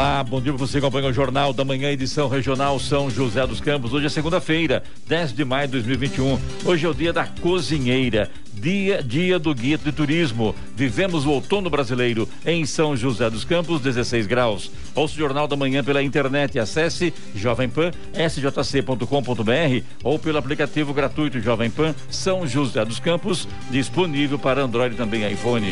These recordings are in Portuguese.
Olá, bom dia para você que acompanha o Jornal da Manhã, edição regional São José dos Campos. Hoje é segunda-feira, 10 de maio de 2021. Hoje é o dia da cozinheira, dia, dia do guia de turismo. Vivemos o outono brasileiro em São José dos Campos, 16 graus. Ouça o Jornal da Manhã pela internet. Acesse Jovem Pan, sjc.com.br ou pelo aplicativo gratuito Jovem Pan São José dos Campos, disponível para Android e também iPhone.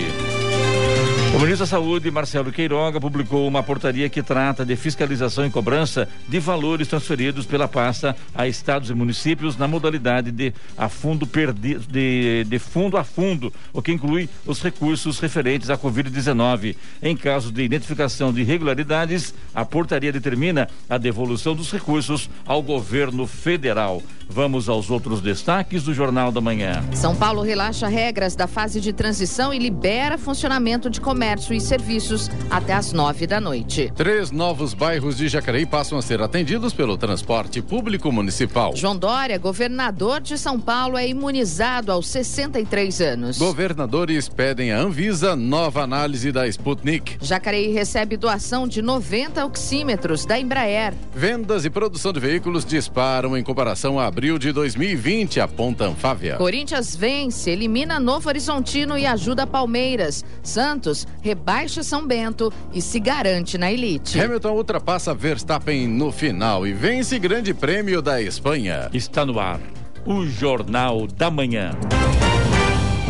O ministro da Saúde, Marcelo Queiroga, publicou uma portaria que trata de fiscalização e cobrança de valores transferidos pela pasta a estados e municípios na modalidade de a fundo perdi, de, de fundo a fundo, o que inclui os recursos referentes à Covid-19. Em caso de identificação de irregularidades, a portaria determina a devolução dos recursos ao governo federal. Vamos aos outros destaques do Jornal da Manhã. São Paulo relaxa regras da fase de transição e libera funcionamento de comércio e serviços até às nove da noite. Três novos bairros de Jacareí passam a ser atendidos pelo transporte público municipal. João Dória, governador de São Paulo, é imunizado aos 63 anos. Governadores pedem à Anvisa nova análise da Sputnik. Jacareí recebe doação de 90 oxímetros da Embraer. Vendas e produção de veículos disparam em comparação a abril de 2020, aponta Anfávia. Corinthians vence, elimina Novo Horizontino e ajuda Palmeiras. Santos rebaixa São Bento e se garante na elite. Hamilton ultrapassa Verstappen no final e vence Grande Prêmio da Espanha. Está no ar o Jornal da Manhã.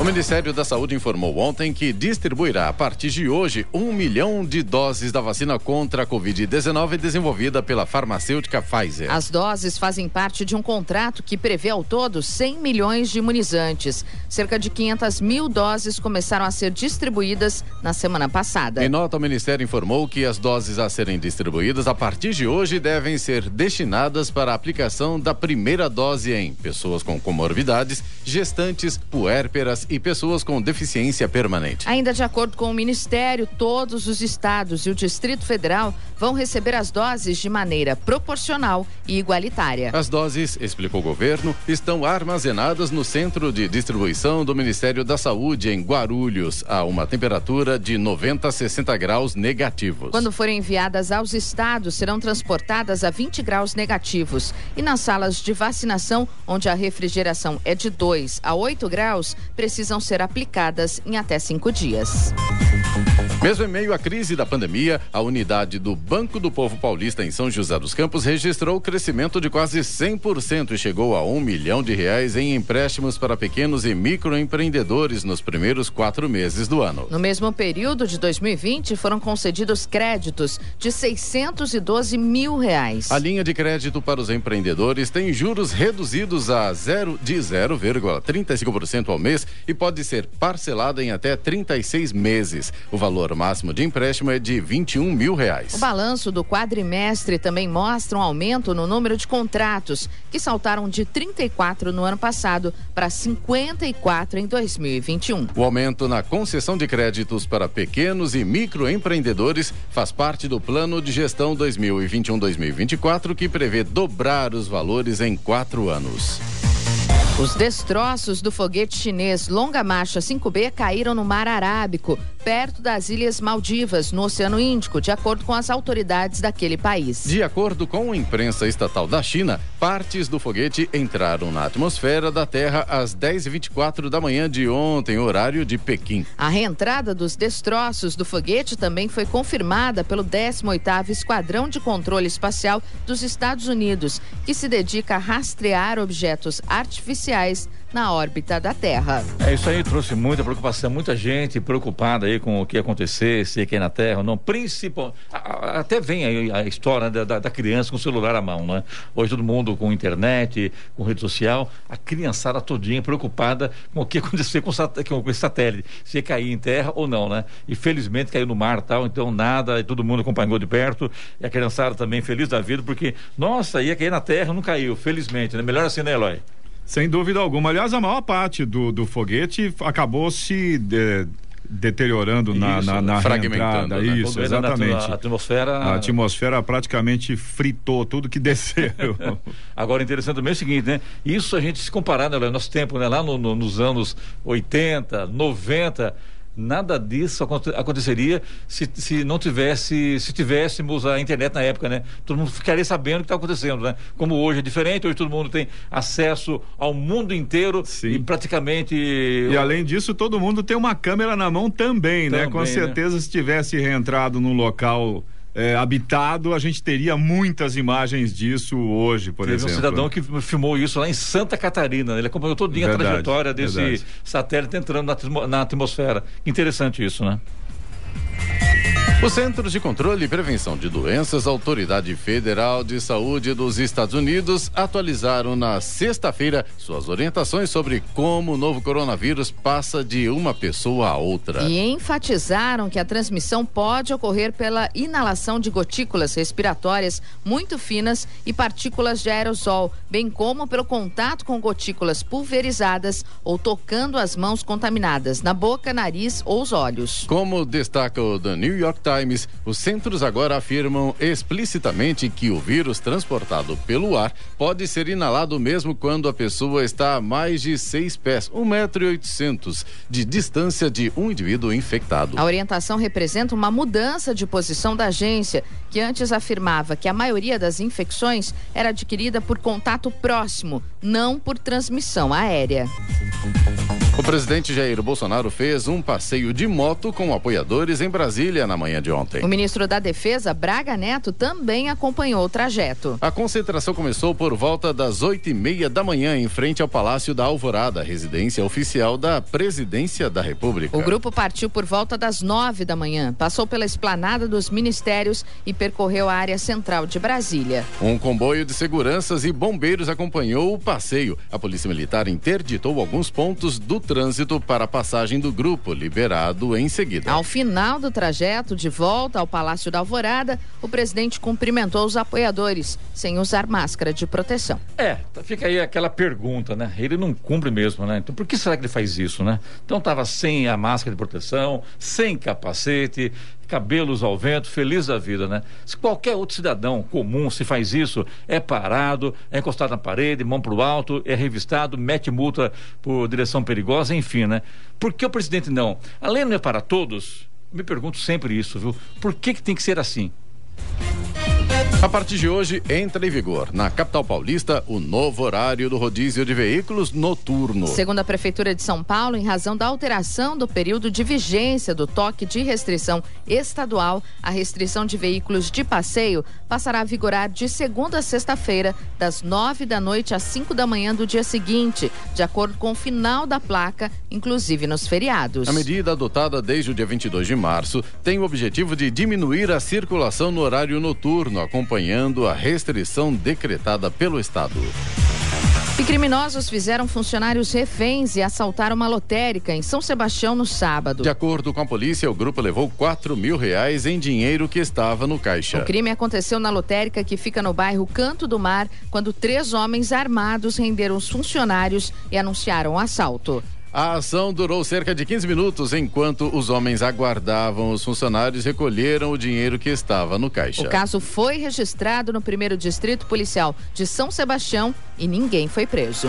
O Ministério da Saúde informou ontem que distribuirá a partir de hoje um milhão de doses da vacina contra a Covid-19 desenvolvida pela farmacêutica Pfizer. As doses fazem parte de um contrato que prevê ao todo 100 milhões de imunizantes. Cerca de 500 mil doses começaram a ser distribuídas na semana passada. Em nota, o Ministério informou que as doses a serem distribuídas a partir de hoje devem ser destinadas para a aplicação da primeira dose em pessoas com comorbidades, gestantes, puérperas e pessoas com deficiência permanente. Ainda de acordo com o Ministério, todos os estados e o Distrito Federal vão receber as doses de maneira proporcional e igualitária. As doses, explicou o governo, estão armazenadas no centro de distribuição do Ministério da Saúde em Guarulhos, a uma temperatura de 90 a 60 graus negativos. Quando forem enviadas aos estados, serão transportadas a 20 graus negativos. E nas salas de vacinação, onde a refrigeração é de 2 a 8 graus, precisam ser aplicadas em até cinco dias. Mesmo em meio à crise da pandemia, a unidade do Banco do Povo Paulista em São José dos Campos registrou crescimento de quase 100% e chegou a um milhão de reais em empréstimos para pequenos e microempreendedores nos primeiros quatro meses do ano. No mesmo período de 2020, foram concedidos créditos de 612 mil reais. A linha de crédito para os empreendedores tem juros reduzidos a zero de 0,35% ao mês e pode ser parcelada em até 36 meses. O valor máximo de empréstimo é de 21 mil reais. O balanço do quadrimestre também mostra um aumento no número de contratos, que saltaram de 34 no ano passado para 54 em 2021. O aumento na concessão de créditos para pequenos e microempreendedores faz parte do plano de gestão 2021-2024, que prevê dobrar os valores em quatro anos. Os destroços do foguete chinês Longa Marcha 5B caíram no Mar Arábico, perto das Ilhas Maldivas, no Oceano Índico, de acordo com as autoridades daquele país. De acordo com a imprensa estatal da China, partes do foguete entraram na atmosfera da Terra às 10h24 da manhã de ontem, horário de Pequim. A reentrada dos destroços do foguete também foi confirmada pelo 18º Esquadrão de Controle Espacial dos Estados Unidos, que se dedica a rastrear objetos artificiais na órbita da Terra. É isso aí, trouxe muita preocupação, muita gente preocupada aí com o que ia acontecer, se cair na Terra ou não. Principal, até vem aí a história da, da, criança com o celular à mão, né? Hoje todo mundo com internet, com rede social, a criançada todinha preocupada com o que ia acontecer com, com esse satélite, se ia cair em terra ou não, né? E felizmente caiu no mar tal, então nada, e todo mundo acompanhou de perto, e a criançada também feliz da vida, porque, nossa, ia cair na terra, não caiu, felizmente, né? Melhor assim, né, Eloy? Sem dúvida alguma. Aliás, a maior parte do, do foguete acabou se de, deteriorando isso, na, na, na fragmentando, né? Isso, exatamente. A atmosfera... a atmosfera praticamente fritou tudo que desceu. Agora, interessante também é o seguinte, né? Isso a gente se comparar, né, nosso tempo, né? Lá no, no, nos anos 80, 90 nada disso aconteceria se, se não tivesse, se tivéssemos a internet na época, né? Todo mundo ficaria sabendo o que está acontecendo, né? Como hoje é diferente, hoje todo mundo tem acesso ao mundo inteiro Sim. e praticamente. E além disso, todo mundo tem uma câmera na mão também, também né? Com né? certeza, né? se tivesse reentrado num local é, habitado, a gente teria muitas imagens disso hoje, por Teve exemplo. um cidadão que filmou isso lá em Santa Catarina. Ele acompanhou verdade, a trajetória desse verdade. satélite entrando na, na atmosfera. Interessante isso, né? Os Centros de Controle e Prevenção de Doenças, Autoridade Federal de Saúde dos Estados Unidos, atualizaram na sexta-feira suas orientações sobre como o novo coronavírus passa de uma pessoa a outra. E enfatizaram que a transmissão pode ocorrer pela inalação de gotículas respiratórias muito finas e partículas de aerosol, bem como pelo contato com gotículas pulverizadas ou tocando as mãos contaminadas na boca, nariz ou os olhos. Como destaca o The New York Times, Times, os centros agora afirmam explicitamente que o vírus transportado pelo ar pode ser inalado mesmo quando a pessoa está a mais de seis pés, um metro e oitocentos, de distância de um indivíduo infectado. A orientação representa uma mudança de posição da agência, que antes afirmava que a maioria das infecções era adquirida por contato próximo, não por transmissão aérea. O presidente Jair Bolsonaro fez um passeio de moto com apoiadores em Brasília na manhã de ontem. O ministro da Defesa, Braga Neto, também acompanhou o trajeto. A concentração começou por volta das oito e meia da manhã em frente ao Palácio da Alvorada, residência oficial da Presidência da República. O grupo partiu por volta das nove da manhã, passou pela esplanada dos ministérios e percorreu a área central de Brasília. Um comboio de seguranças e bombeiros acompanhou o passeio. A Polícia Militar interditou alguns pontos do trânsito para a passagem do grupo, liberado em seguida. Ao final do trajeto de volta ao Palácio da Alvorada, o presidente cumprimentou os apoiadores, sem usar máscara de proteção. É, fica aí aquela pergunta, né? Ele não cumpre mesmo, né? Então por que será que ele faz isso, né? Então estava sem a máscara de proteção, sem capacete, cabelos ao vento, feliz da vida, né? Se qualquer outro cidadão comum se faz isso, é parado, é encostado na parede, mão para o alto, é revistado, mete multa por direção perigosa, enfim, né? Por que o presidente não? A lei não é para todos? Me pergunto sempre isso, viu? Por que, que tem que ser assim? A partir de hoje, entra em vigor, na capital paulista, o novo horário do rodízio de veículos noturno. Segundo a Prefeitura de São Paulo, em razão da alteração do período de vigência do toque de restrição estadual, a restrição de veículos de passeio passará a vigorar de segunda a sexta-feira, das nove da noite às cinco da manhã do dia seguinte, de acordo com o final da placa, inclusive nos feriados. A medida adotada desde o dia 22 de março tem o objetivo de diminuir a circulação no horário noturno, acompanhando a restrição decretada pelo Estado. E criminosos fizeram funcionários reféns e assaltaram uma lotérica em São Sebastião no sábado. De acordo com a polícia, o grupo levou 4 mil reais em dinheiro que estava no caixa. O crime aconteceu na lotérica que fica no bairro Canto do Mar, quando três homens armados renderam os funcionários e anunciaram o assalto. A ação durou cerca de 15 minutos, enquanto os homens aguardavam. Os funcionários recolheram o dinheiro que estava no caixa. O caso foi registrado no primeiro distrito policial de São Sebastião e ninguém foi preso.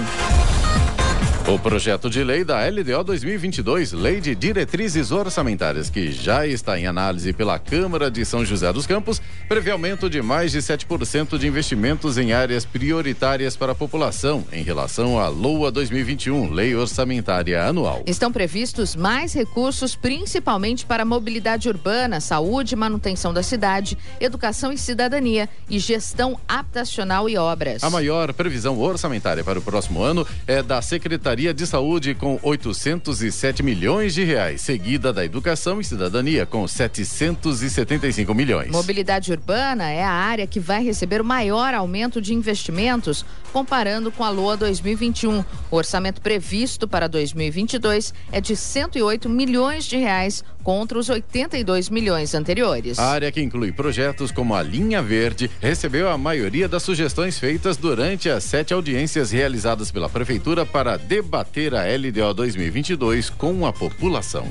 O projeto de lei da LDO 2022, Lei de Diretrizes Orçamentárias, que já está em análise pela Câmara de São José dos Campos, prevê aumento de mais de 7% de investimentos em áreas prioritárias para a população em relação à LOA 2021, Lei Orçamentária Anual. Estão previstos mais recursos, principalmente para mobilidade urbana, saúde, manutenção da cidade, educação e cidadania e gestão habitacional e obras. A maior previsão orçamentária para o próximo ano é da Secretaria Secretaria de Saúde com 807 milhões de reais, seguida da Educação e Cidadania com 775 milhões. Mobilidade urbana é a área que vai receber o maior aumento de investimentos comparando com a LOA 2021. O orçamento previsto para 2022 é de 108 milhões de reais contra os 82 milhões anteriores. A área que inclui projetos como a Linha Verde recebeu a maioria das sugestões feitas durante as sete audiências realizadas pela Prefeitura para debater a LDO 2022 com a população.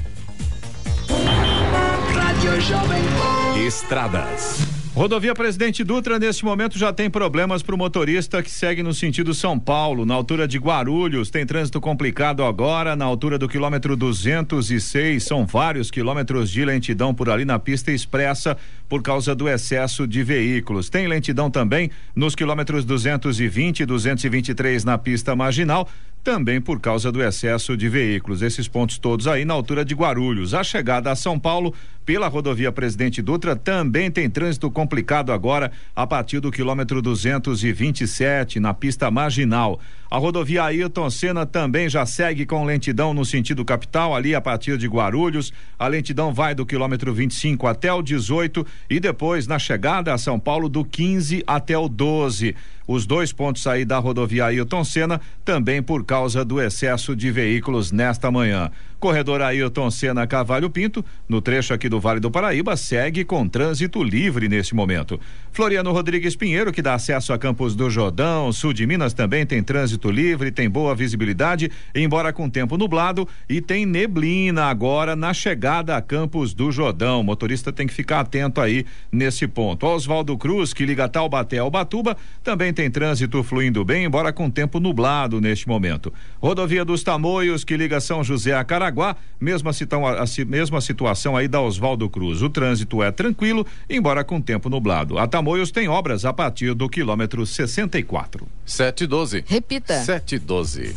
Estradas. Rodovia Presidente Dutra, neste momento, já tem problemas para o motorista que segue no sentido São Paulo, na altura de Guarulhos. Tem trânsito complicado agora, na altura do quilômetro 206. São vários quilômetros de lentidão por ali na pista expressa por causa do excesso de veículos. Tem lentidão também nos quilômetros 220 e 223 na pista marginal também por causa do excesso de veículos. Esses pontos todos aí na altura de Guarulhos. A chegada a São Paulo pela rodovia Presidente Dutra também tem trânsito complicado agora a partir do quilômetro 227 na pista marginal. A rodovia Ayrton Senna também já segue com lentidão no sentido capital, ali a partir de Guarulhos. A lentidão vai do quilômetro 25 até o 18 e depois na chegada a São Paulo do 15 até o 12. Os dois pontos aí da rodovia Ailton Senna também por causa do excesso de veículos nesta manhã. Corredor Ailton Senna Cavalho Pinto, no trecho aqui do Vale do Paraíba, segue com trânsito livre neste momento. Floriano Rodrigues Pinheiro, que dá acesso a Campos do Jordão, sul de Minas, também tem trânsito livre, tem boa visibilidade, embora com tempo nublado, e tem neblina agora na chegada a Campos do Jordão. O motorista tem que ficar atento aí nesse ponto. Oswaldo Cruz, que liga Taubaté ao Batuba, também tem trânsito fluindo bem, embora com tempo nublado neste momento. Rodovia dos Tamoios, que liga São José a Caraguá, mesma, a, a, mesma situação aí da Oswaldo Cruz. O trânsito é tranquilo, embora com tempo nublado. A Tamoios tem obras a partir do quilômetro 64. 712. Repita. 712.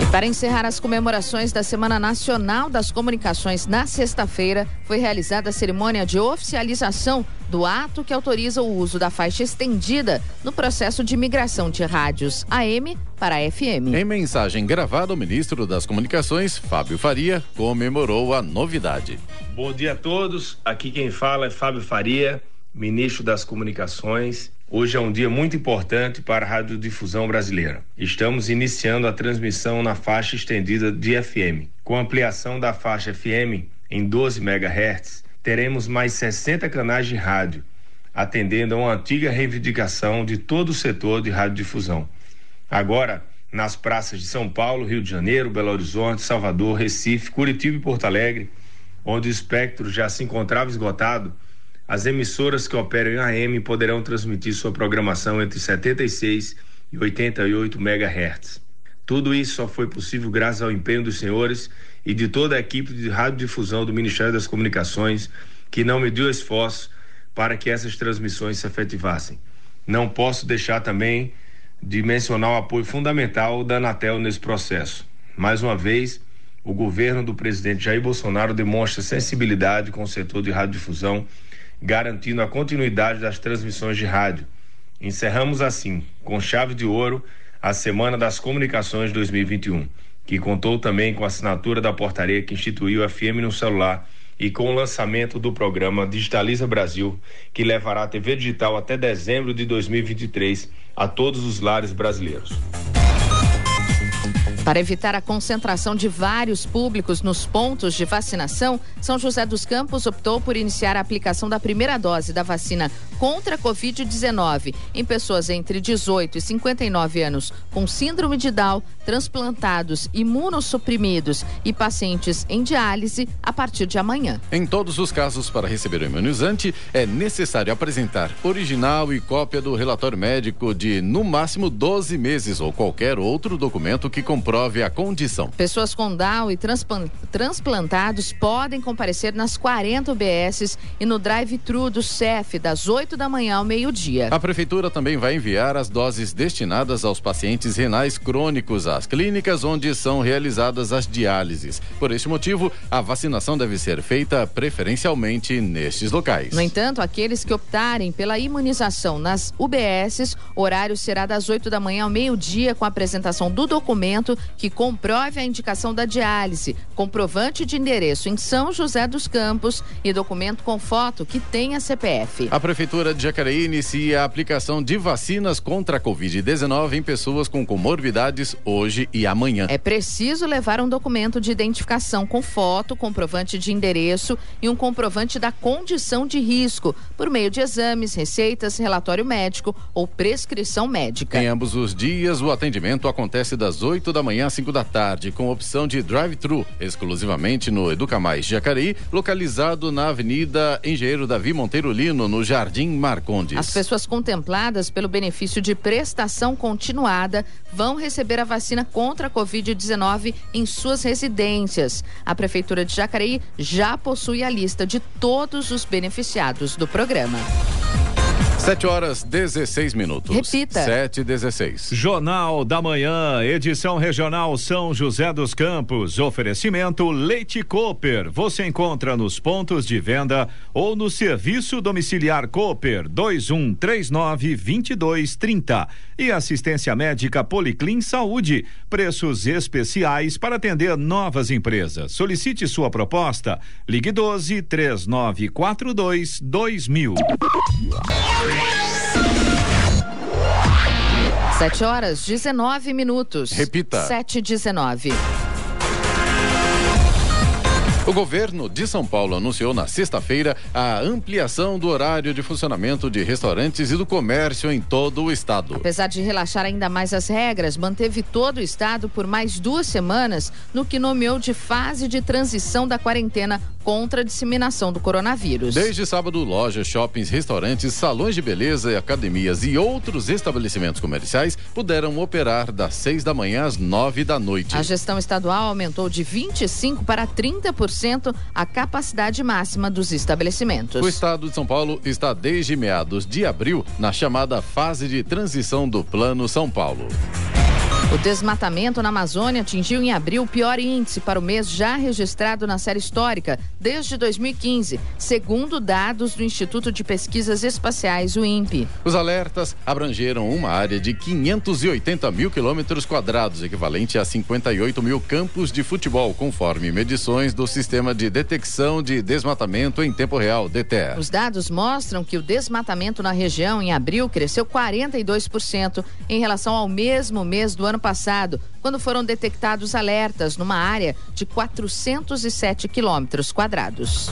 E para encerrar as comemorações da Semana Nacional das Comunicações na sexta-feira, foi realizada a cerimônia de oficialização do ato que autoriza o uso da faixa estendida no processo de migração de rádios AM para FM. Em mensagem gravada, o ministro das Comunicações, Fábio Faria, comemorou a novidade. Bom dia a todos. Aqui quem fala é Fábio Faria, ministro das Comunicações Hoje é um dia muito importante para a radiodifusão brasileira. Estamos iniciando a transmissão na faixa estendida de FM. Com a ampliação da faixa FM em 12 MHz, teremos mais 60 canais de rádio, atendendo a uma antiga reivindicação de todo o setor de radiodifusão. Agora, nas praças de São Paulo, Rio de Janeiro, Belo Horizonte, Salvador, Recife, Curitiba e Porto Alegre, onde o espectro já se encontrava esgotado, as emissoras que operam em AM poderão transmitir sua programação entre 76 e 88 MHz. Tudo isso só foi possível graças ao empenho dos senhores e de toda a equipe de radiodifusão do Ministério das Comunicações, que não mediu esforço para que essas transmissões se efetivassem. Não posso deixar também de mencionar o apoio fundamental da Anatel nesse processo. Mais uma vez, o governo do presidente Jair Bolsonaro demonstra sensibilidade com o setor de radiodifusão garantindo a continuidade das transmissões de rádio. Encerramos assim, com chave de ouro, a Semana das Comunicações 2021, que contou também com a assinatura da portaria que instituiu a FM no celular e com o lançamento do programa Digitaliza Brasil, que levará a TV digital até dezembro de 2023 a todos os lares brasileiros. Para evitar a concentração de vários públicos nos pontos de vacinação, São José dos Campos optou por iniciar a aplicação da primeira dose da vacina contra a Covid-19 em pessoas entre 18 e 59 anos com síndrome de Down, transplantados, imunossuprimidos e pacientes em diálise a partir de amanhã. Em todos os casos, para receber o imunizante, é necessário apresentar original e cópia do relatório médico de, no máximo, 12 meses ou qualquer outro documento que comprove a condição. Pessoas com Down e transplantados podem comparecer nas 40 UBSs e no drive-thru do CEF, das 8 da manhã ao meio-dia. A Prefeitura também vai enviar as doses destinadas aos pacientes renais crônicos às clínicas onde são realizadas as diálises. Por este motivo, a vacinação deve ser feita preferencialmente nestes locais. No entanto, aqueles que optarem pela imunização nas UBSs, horário será das 8 da manhã ao meio-dia, com a apresentação do documento que comprove a indicação da diálise, comprovante de endereço em São José dos Campos e documento com foto que tenha CPF. A Prefeitura de Jacareí inicia a aplicação de vacinas contra a Covid-19 em pessoas com comorbidades hoje e amanhã. É preciso levar um documento de identificação com foto, comprovante de endereço e um comprovante da condição de risco, por meio de exames, receitas, relatório médico ou prescrição médica. Em ambos os dias, o atendimento acontece das 8 da manhã às 5 da tarde, com opção de drive-thru, exclusivamente no Educa Mais Jacareí, localizado na Avenida Engenheiro Davi Monteiro Lino, no Jardim Marcondes. As pessoas contempladas pelo benefício de prestação continuada vão receber a vacina contra a Covid-19 em suas residências. A Prefeitura de Jacareí já possui a lista de todos os beneficiados do programa. 7 horas 16 minutos. Repita. 7 e 16. Jornal da Manhã, edição regional São José dos Campos. Oferecimento Leite Cooper. Você encontra nos pontos de venda ou no serviço domiciliar Cooper 2139 2230. E assistência médica Policlin Saúde. Preços especiais para atender novas empresas. Solicite sua proposta. Ligue 12 3942 2000. Sete horas, 19 minutos. Repita. Sete e 19. O governo de São Paulo anunciou na sexta-feira a ampliação do horário de funcionamento de restaurantes e do comércio em todo o estado. Apesar de relaxar ainda mais as regras, manteve todo o estado por mais duas semanas no que nomeou de fase de transição da quarentena contra a disseminação do coronavírus. Desde sábado, lojas, shoppings, restaurantes, salões de beleza, academias e outros estabelecimentos comerciais puderam operar das seis da manhã às nove da noite. A gestão estadual aumentou de 25 para 30% a capacidade máxima dos estabelecimentos. O estado de São Paulo está desde meados de abril na chamada fase de transição do Plano São Paulo. O desmatamento na Amazônia atingiu em abril o pior índice para o mês já registrado na série histórica desde 2015, segundo dados do Instituto de Pesquisas Espaciais, o INPE. Os alertas abrangeram uma área de 580 mil quilômetros quadrados, equivalente a 58 mil campos de futebol, conforme medições do Sistema de Detecção de Desmatamento em Tempo Real, DTE. Os dados mostram que o desmatamento na região em abril cresceu 42% em relação ao mesmo mês do ano passado, quando foram detectados alertas numa área de 407 quilômetros quadrados.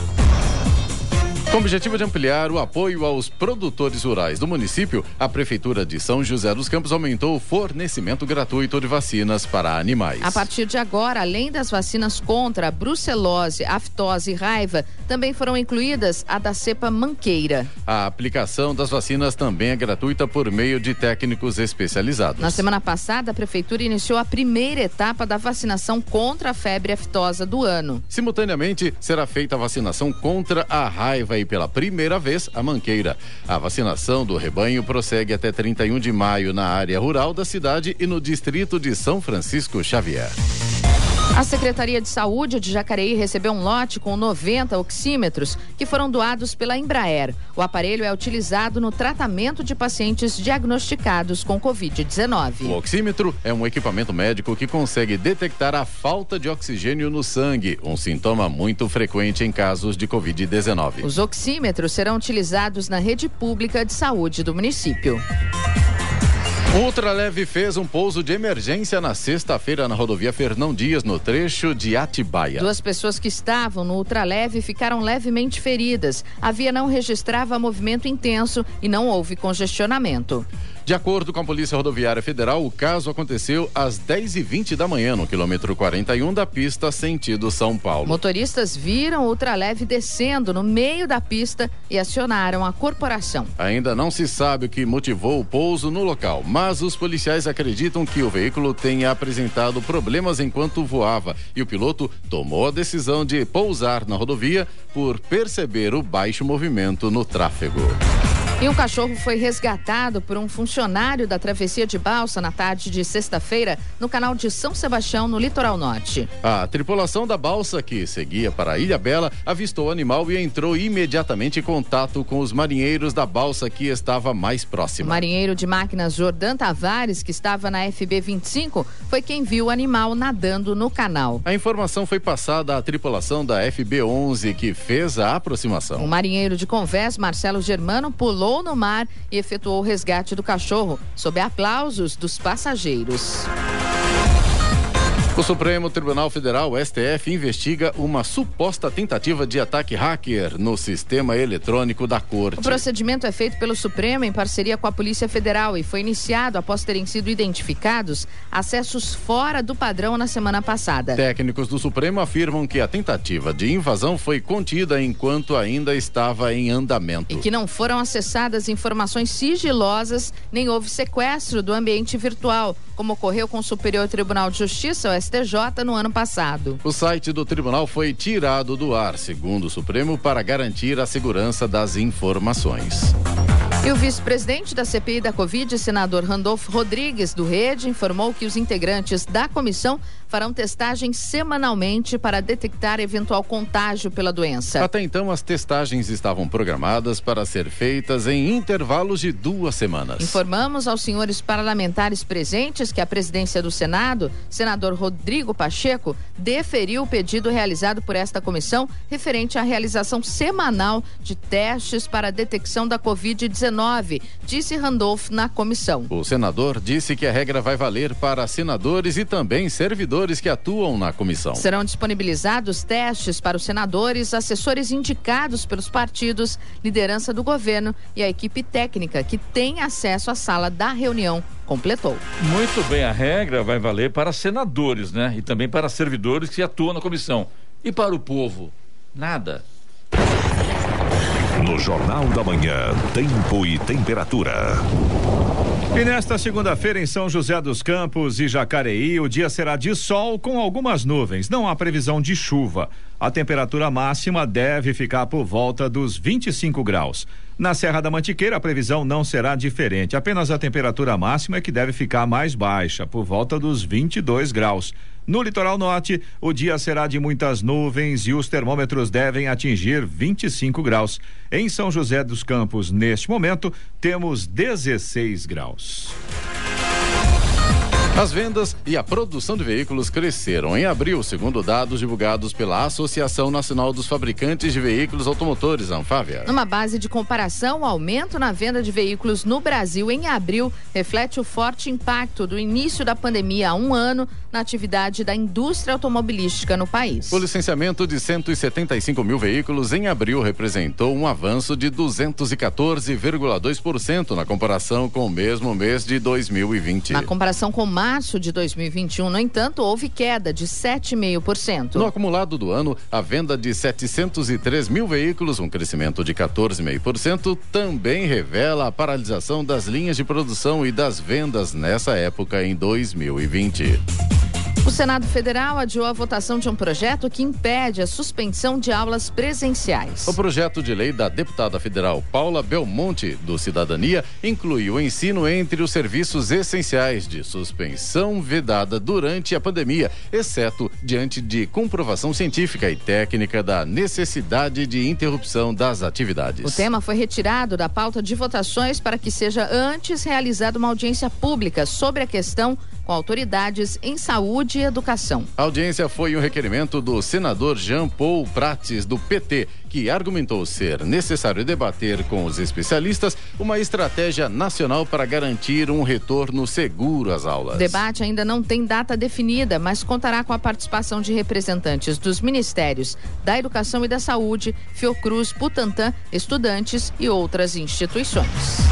Com o objetivo de ampliar o apoio aos produtores rurais do município, a Prefeitura de São José dos Campos aumentou o fornecimento gratuito de vacinas para animais. A partir de agora, além das vacinas contra a brucelose, aftose e raiva, também foram incluídas a da cepa manqueira. A aplicação das vacinas também é gratuita por meio de técnicos especializados. Na semana passada, a Prefeitura iniciou a primeira etapa da vacinação contra a febre aftosa do ano. Simultaneamente, será feita a vacinação contra a raiva e pela primeira vez a manqueira. A vacinação do rebanho prossegue até 31 de maio na área rural da cidade e no distrito de São Francisco Xavier. A Secretaria de Saúde de Jacareí recebeu um lote com 90 oxímetros que foram doados pela Embraer. O aparelho é utilizado no tratamento de pacientes diagnosticados com Covid-19. O oxímetro é um equipamento médico que consegue detectar a falta de oxigênio no sangue, um sintoma muito frequente em casos de Covid-19. Os oxímetros serão utilizados na rede pública de saúde do município. Ultraleve fez um pouso de emergência na sexta-feira na rodovia Fernão Dias, no trecho de Atibaia. Duas pessoas que estavam no ultraleve ficaram levemente feridas. A via não registrava movimento intenso e não houve congestionamento. De acordo com a Polícia Rodoviária Federal, o caso aconteceu às 10h20 da manhã, no quilômetro 41 da pista, sentido São Paulo. Motoristas viram o ultraleve descendo no meio da pista e acionaram a corporação. Ainda não se sabe o que motivou o pouso no local, mas os policiais acreditam que o veículo tenha apresentado problemas enquanto voava e o piloto tomou a decisão de pousar na rodovia por perceber o baixo movimento no tráfego. E um cachorro foi resgatado por um funcionário da travessia de balsa na tarde de sexta-feira no canal de São Sebastião, no litoral norte. A tripulação da balsa, que seguia para a Ilha Bela, avistou o animal e entrou imediatamente em contato com os marinheiros da balsa que estava mais próxima. O marinheiro de máquinas Jordan Tavares, que estava na FB 25, foi quem viu o animal nadando no canal. A informação foi passada à tripulação da FB 11, que fez a aproximação. O marinheiro de Convés, Marcelo Germano, pulou pulou no mar e efetuou o resgate do cachorro, sob aplausos dos passageiros. O Supremo Tribunal Federal, STF, investiga uma suposta tentativa de ataque hacker no sistema eletrônico da Corte. O procedimento é feito pelo Supremo em parceria com a Polícia Federal e foi iniciado após terem sido identificados acessos fora do padrão na semana passada. Técnicos do Supremo afirmam que a tentativa de invasão foi contida enquanto ainda estava em andamento. E que não foram acessadas informações sigilosas nem houve sequestro do ambiente virtual, como ocorreu com o Superior Tribunal de Justiça, o STJ, no ano passado. O site do tribunal foi tirado do ar, segundo o Supremo, para garantir a segurança das informações. E o vice-presidente da CPI da Covid, senador Randolfo Rodrigues, do Rede, informou que os integrantes da comissão farão testagens semanalmente para detectar eventual contágio pela doença. Até então, as testagens estavam programadas para ser feitas em intervalos de duas semanas. Informamos aos senhores parlamentares presentes que a presidência do Senado, senador Rodrigo Pacheco, deferiu o pedido realizado por esta comissão referente à realização semanal de testes para a detecção da Covid-19, disse Randolph na comissão. O senador disse que a regra vai valer para senadores e também servidores senadores que atuam na comissão. Serão disponibilizados testes para os senadores, assessores indicados pelos partidos, liderança do governo e a equipe técnica que tem acesso à sala da reunião completou. Muito bem, a regra vai valer para senadores, né? E também para servidores que atuam na comissão. E para o povo? Nada. No Jornal da Manhã, tempo e temperatura. E nesta segunda-feira em São José dos Campos e Jacareí, o dia será de sol com algumas nuvens. Não há previsão de chuva. A temperatura máxima deve ficar por volta dos 25 graus. Na Serra da Mantiqueira, a previsão não será diferente. Apenas a temperatura máxima é que deve ficar mais baixa, por volta dos 22 graus. No litoral norte, o dia será de muitas nuvens e os termômetros devem atingir 25 graus. Em São José dos Campos, neste momento, temos 16 graus. As vendas e a produção de veículos cresceram em abril, segundo dados divulgados pela Associação Nacional dos Fabricantes de Veículos Automotores, Anfávia. Numa base de comparação, o aumento na venda de veículos no Brasil em abril reflete o forte impacto do início da pandemia há um ano na atividade da indústria automobilística no país. O licenciamento de 175 mil veículos em abril representou um avanço de 214,2% na comparação com o mesmo mês de 2020. Na comparação com março de 2021, no entanto, houve queda de 7,5%. No acumulado do ano, a venda de 703 mil veículos, um crescimento de 14,5%, também revela a paralisação das linhas de produção e das vendas nessa época em 2020. O Senado Federal adiou a votação de um projeto que impede a suspensão de aulas presenciais. O projeto de lei da deputada federal Paula Belmonte, do Cidadania, inclui o ensino entre os serviços essenciais de suspensão vedada durante a pandemia, exceto diante de comprovação científica e técnica da necessidade de interrupção das atividades. O tema foi retirado da pauta de votações para que seja antes realizada uma audiência pública sobre a questão com autoridades em saúde e educação. A audiência foi um requerimento do senador Jean Paul Prates, do PT, que argumentou ser necessário debater com os especialistas uma estratégia nacional para garantir um retorno seguro às aulas. O debate ainda não tem data definida, mas contará com a participação de representantes dos ministérios da Educação e da Saúde, Fiocruz, Butantan, estudantes e outras instituições.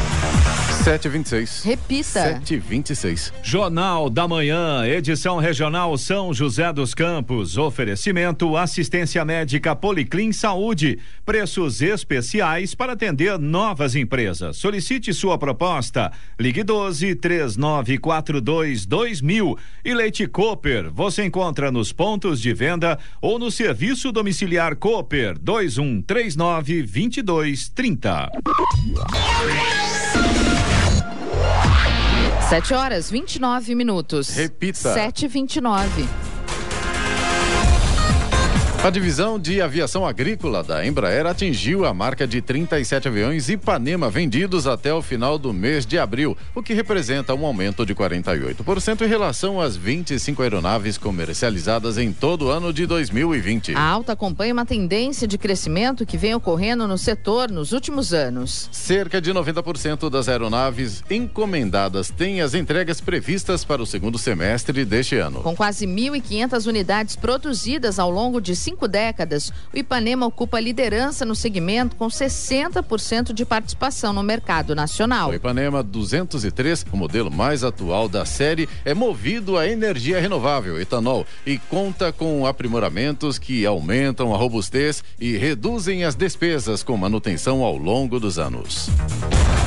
726. Repita. 726. Jornal da Manhã, edição regional São José dos Campos. Oferecimento assistência médica Policlin Saúde. Preços especiais para atender novas empresas. Solicite sua proposta. Ligue 12 3942 2000. E Leite Cooper. Você encontra nos pontos de venda ou no serviço domiciliar Cooper 2139 2230. Sete horas 29 minutos. Repita. Sete e vinte e nove. A divisão de aviação agrícola da Embraer atingiu a marca de 37 aviões Ipanema vendidos até o final do mês de abril, o que representa um aumento de 48% em relação às 25 aeronaves comercializadas em todo o ano de 2020. A alta acompanha uma tendência de crescimento que vem ocorrendo no setor nos últimos anos. Cerca de 90% das aeronaves encomendadas têm as entregas previstas para o segundo semestre deste ano. Com quase 1.500 unidades produzidas ao longo de cinco décadas, o Ipanema ocupa liderança no segmento com 60% de participação no mercado nacional. O Ipanema 203, o modelo mais atual da série, é movido a energia renovável, etanol, e conta com aprimoramentos que aumentam a robustez e reduzem as despesas com manutenção ao longo dos anos.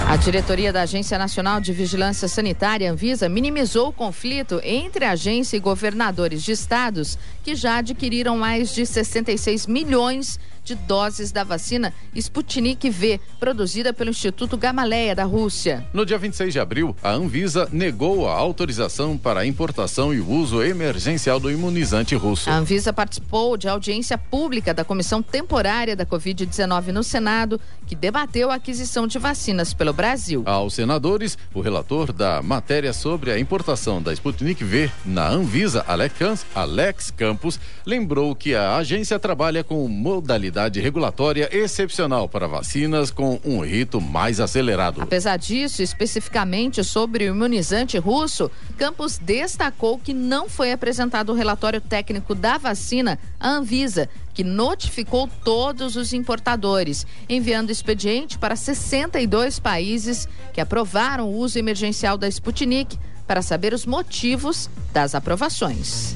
A diretoria da Agência Nacional de Vigilância Sanitária, Anvisa, minimizou o conflito entre a agência e governadores de estados que já adquiriram mais de 66 milhões de doses da vacina Sputnik V, produzida pelo Instituto Gamaleia da Rússia. No dia 26 de abril, a Anvisa negou a autorização para a importação e o uso emergencial do imunizante russo. A Anvisa participou de audiência pública da Comissão Temporária da Covid-19 no Senado, que debateu a aquisição de vacinas pelo Brasil. Aos senadores, o relator da matéria sobre a importação da Sputnik V na Anvisa, Alex Campos, lembrou que a agência trabalha com modalidade regulatória excepcional para vacinas com um rito mais acelerado. Apesar disso, especificamente sobre o imunizante russo, Campos destacou que não foi apresentado o relatório técnico da vacina à Anvisa, que notificou todos os importadores, enviando expediente para 62 países que aprovaram o uso emergencial da Sputnik para saber os motivos das aprovações.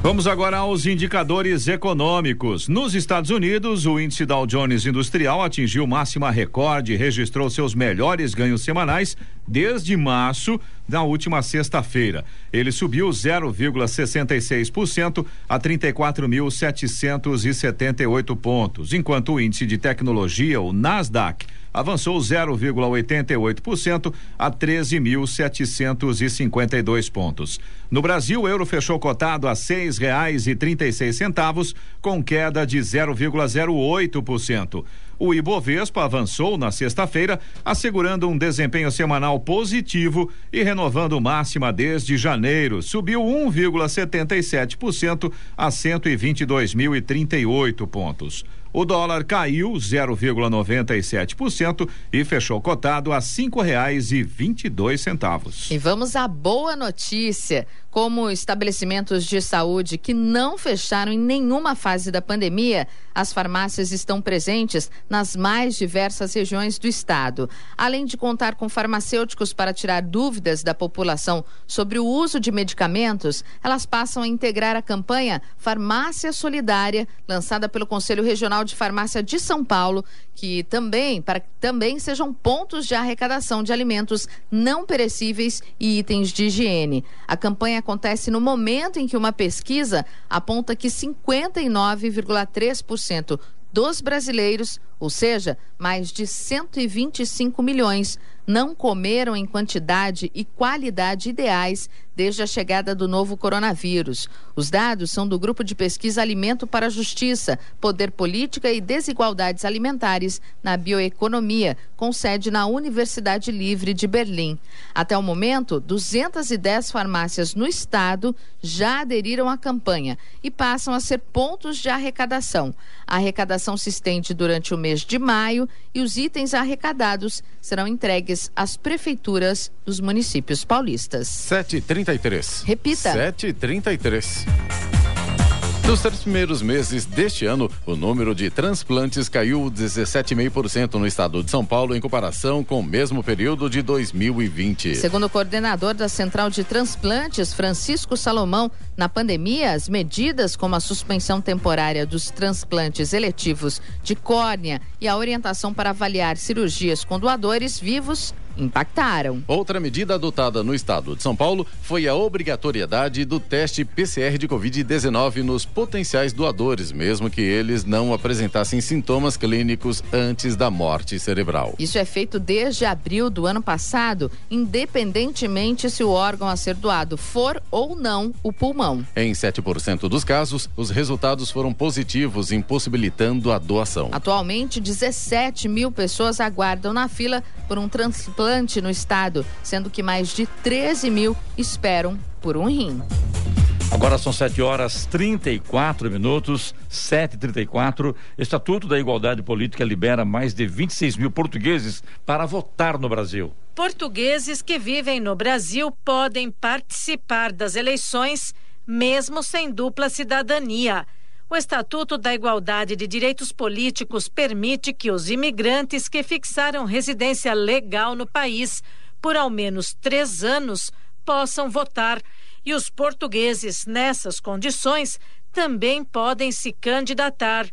Vamos agora aos indicadores econômicos. Nos Estados Unidos, o índice Dow Jones Industrial atingiu máxima recorde e registrou seus melhores ganhos semanais desde março da última sexta-feira. Ele subiu 0,66% a 34.778 pontos, enquanto o índice de tecnologia, o Nasdaq, avançou 0,88% a 13.752 pontos. No Brasil, o euro fechou cotado a seis reais e trinta e seis centavos, com queda de 0,08%. O Ibovespa avançou na sexta-feira, assegurando um desempenho semanal positivo e renovando máxima desde janeiro. Subiu 1,77% a 122.038 pontos. O dólar caiu 0,97% e fechou cotado a cinco reais e vinte e dois centavos. E vamos à boa notícia. Como estabelecimentos de saúde que não fecharam em nenhuma fase da pandemia, as farmácias estão presentes nas mais diversas regiões do estado. Além de contar com farmacêuticos para tirar dúvidas da população sobre o uso de medicamentos, elas passam a integrar a campanha Farmácia Solidária, lançada pelo Conselho Regional de Farmácia de São Paulo, que também para que também sejam pontos de arrecadação de alimentos não perecíveis e itens de higiene. A campanha acontece no momento em que uma pesquisa aponta que 59,3% dos brasileiros, ou seja, mais de 125 milhões, não comeram em quantidade e qualidade ideais desde a chegada do novo coronavírus. Os dados são do Grupo de Pesquisa Alimento para a Justiça, Poder Política e Desigualdades Alimentares na Bioeconomia, com sede na Universidade Livre de Berlim. Até o momento, 210 farmácias no estado já aderiram à campanha e passam a ser pontos de arrecadação. A arrecadação se estende durante o mês de maio e os itens arrecadados serão entregues às prefeituras dos municípios paulistas. 7h33. Repita. 7h33. Nos três primeiros meses deste ano, o número de transplantes caiu 17,5% no estado de São Paulo em comparação com o mesmo período de 2020. Segundo o coordenador da Central de Transplantes, Francisco Salomão, na pandemia, as medidas como a suspensão temporária dos transplantes eletivos de córnea e a orientação para avaliar cirurgias com doadores vivos impactaram. Outra medida adotada no estado de São Paulo foi a obrigatoriedade do teste PCR de Covid-19 nos potenciais doadores, mesmo que eles não apresentassem sintomas clínicos antes da morte cerebral. Isso é feito desde abril do ano passado, independentemente se o órgão a ser doado for ou não o pulmão. Em 7% dos casos, os resultados foram positivos, impossibilitando a doação. Atualmente, 17 mil pessoas aguardam na fila por um transplante no estado, sendo que mais de 13 mil esperam por um rim. Agora são 7 horas 34 minutos, 7h34. Estatuto da Igualdade Política libera mais de 26 mil portugueses para votar no Brasil. Portugueses que vivem no Brasil podem participar das eleições mesmo sem dupla cidadania. O Estatuto da Igualdade de Direitos Políticos permite que os imigrantes que fixaram residência legal no país por ao menos três anos possam votar e os portugueses, nessas condições, também podem se candidatar.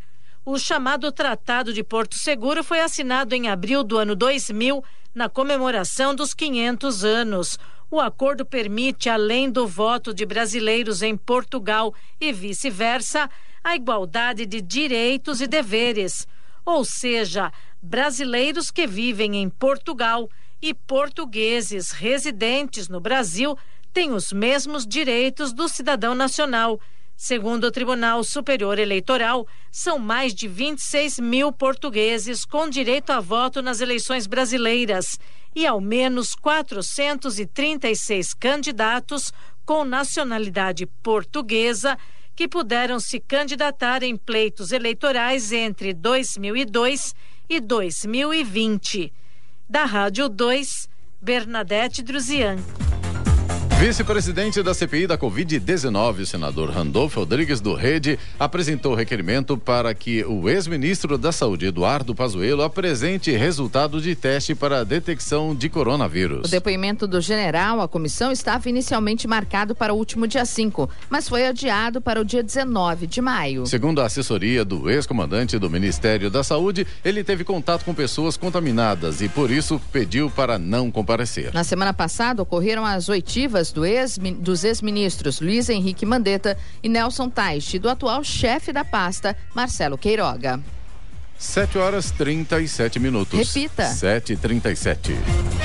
O chamado Tratado de Porto Seguro foi assinado em abril do ano 2000, na comemoração dos 500 anos. O acordo permite, além do voto de brasileiros em Portugal e vice-versa, a igualdade de direitos e deveres. Ou seja, brasileiros que vivem em Portugal e portugueses residentes no Brasil têm os mesmos direitos do cidadão nacional. Segundo o Tribunal Superior Eleitoral, são mais de 26 mil portugueses com direito a voto nas eleições brasileiras e ao menos 436 candidatos com nacionalidade portuguesa que puderam se candidatar em pleitos eleitorais entre 2002 e 2020. Da Rádio 2, Bernadette Druzian. Vice-presidente da CPI da Covid-19, o senador Randolfo Rodrigues do Rede, apresentou requerimento para que o ex-ministro da Saúde, Eduardo Pazuello, apresente resultado de teste para a detecção de coronavírus. O depoimento do general à comissão estava inicialmente marcado para o último dia 5, mas foi adiado para o dia 19 de maio. Segundo a assessoria do ex-comandante do Ministério da Saúde, ele teve contato com pessoas contaminadas e, por isso, pediu para não comparecer. Na semana passada, ocorreram as oitivas do ex, dos ex-ministros Luiz Henrique Mandetta e Nelson Teich, do atual chefe da pasta, Marcelo Queiroga. 7 horas 37 minutos. Repita. 7h37.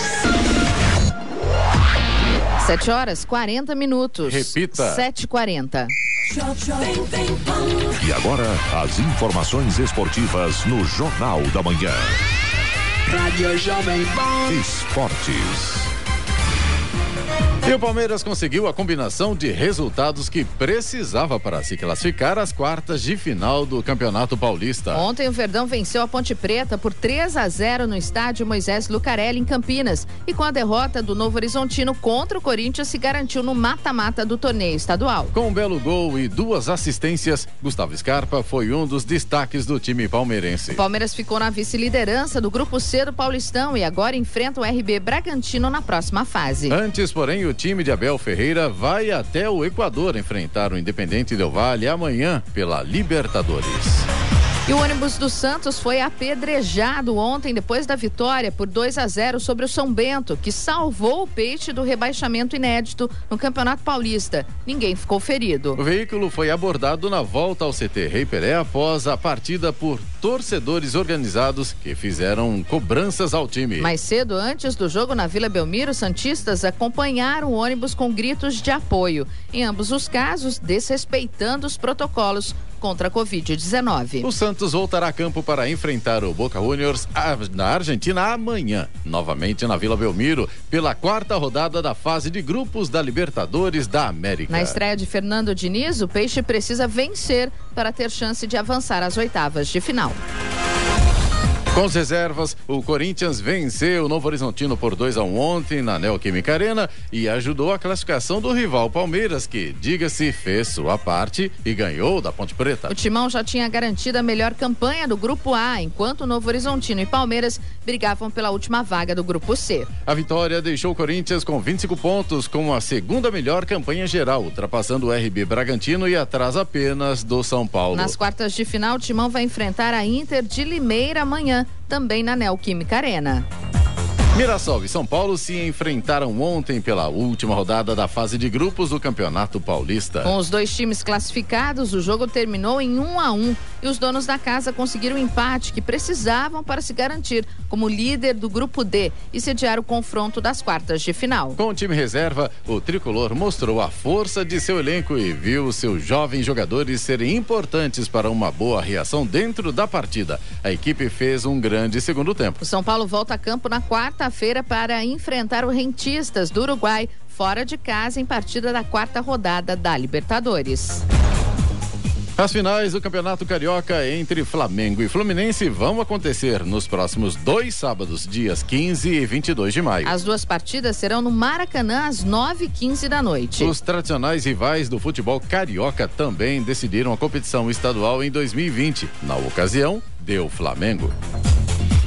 7 horas 40 minutos. Repita. 7h40. E agora, as informações esportivas no Jornal da Manhã. Rádio Jovem Pan. Esportes. E o Palmeiras conseguiu a combinação de resultados que precisava para se classificar às quartas de final do Campeonato Paulista. Ontem o Verdão venceu a Ponte Preta por 3 a 0 no estádio Moisés Lucarelli em Campinas e com a derrota do Novo Horizontino contra o Corinthians se garantiu no mata-mata do torneio estadual. Com um belo gol e duas assistências, Gustavo Scarpa foi um dos destaques do time palmeirense. O Palmeiras ficou na vice-liderança do grupo C do Paulistão e agora enfrenta o RB Bragantino na próxima fase. Antes, porém, o time de Abel Ferreira vai até o Equador enfrentar o Independente Del Valle amanhã pela Libertadores. E o ônibus do Santos foi apedrejado ontem depois da vitória por 2 a 0 sobre o São Bento, que salvou o peixe do rebaixamento inédito no Campeonato Paulista. Ninguém ficou ferido. O veículo foi abordado na volta ao CT Rei Pelé após a partida por torcedores organizados que fizeram cobranças ao time. Mais cedo, antes do jogo na Vila Belmiro, Santistas acompanharam o ônibus com gritos de apoio. Em ambos os casos, desrespeitando os protocolos contra a Covid-19. O Santos voltará a campo para enfrentar o Boca Juniors na Argentina amanhã, novamente na Vila Belmiro, pela quarta rodada da fase de grupos da Libertadores da América. Na estreia de Fernando Diniz, o Peixe precisa vencer para ter chance de avançar às oitavas de final. Com as reservas, o Corinthians venceu o Novo Horizontino por 2 a 1 um ontem na Neoquímica Arena e ajudou a classificação do rival Palmeiras, que, diga-se, fez sua parte e ganhou da Ponte Preta. O Timão já tinha garantido a melhor campanha do Grupo A, enquanto o Novo Horizontino e Palmeiras brigavam pela última vaga do Grupo C. A vitória deixou o Corinthians com 25 pontos, com a segunda melhor campanha geral, ultrapassando o RB Bragantino e atrás apenas do São Paulo. Nas quartas de final, o Timão vai enfrentar a Inter de Limeira amanhã também na Neoquímica Arena. Mirassol e São Paulo se enfrentaram ontem pela última rodada da fase de grupos do Campeonato Paulista. Com os dois times classificados, o jogo terminou em 1 um a 1 um, e os donos da casa conseguiram o empate que precisavam para se garantir como líder do grupo D e sediar o confronto das quartas de final. Com o time reserva, o tricolor mostrou a força de seu elenco e viu seus jovens jogadores serem importantes para uma boa reação dentro da partida. A equipe fez um grande segundo tempo. O São Paulo volta a campo na quarta quarta-feira para enfrentar o Rentistas do Uruguai fora de casa em partida da quarta rodada da Libertadores. As finais do Campeonato Carioca entre Flamengo e Fluminense vão acontecer nos próximos dois sábados, dias 15 e 22 de maio. As duas partidas serão no Maracanã às 9h15 da noite. Os tradicionais rivais do futebol carioca também decidiram a competição estadual em 2020. Na ocasião, deu Flamengo.